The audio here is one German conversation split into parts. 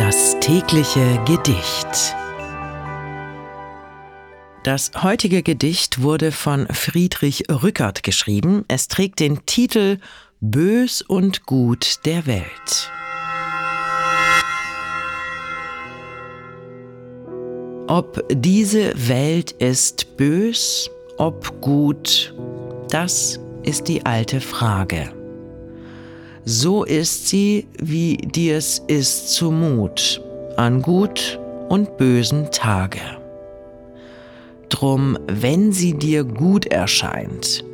Das tägliche Gedicht. Das heutige Gedicht wurde von Friedrich Rückert geschrieben. Es trägt den Titel Bös und Gut der Welt. Ob diese Welt ist bös, ob gut, das ist die alte Frage so ist sie, wie dir's ist zumut, an gut und bösen Tage. Drum, wenn sie dir gut erscheint,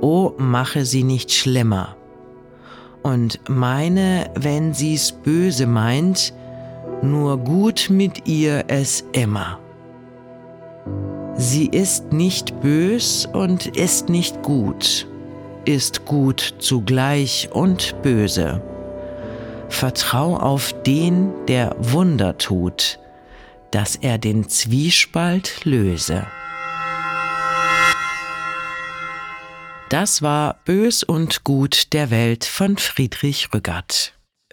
o mache sie nicht schlimmer. Und meine, wenn sie's böse meint, nur gut mit ihr es immer. Sie ist nicht bös und ist nicht gut ist gut zugleich und böse. Vertrau auf den, der Wunder tut, dass er den Zwiespalt löse. Das war Bös und Gut der Welt von Friedrich Rückert.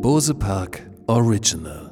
Bose Park Original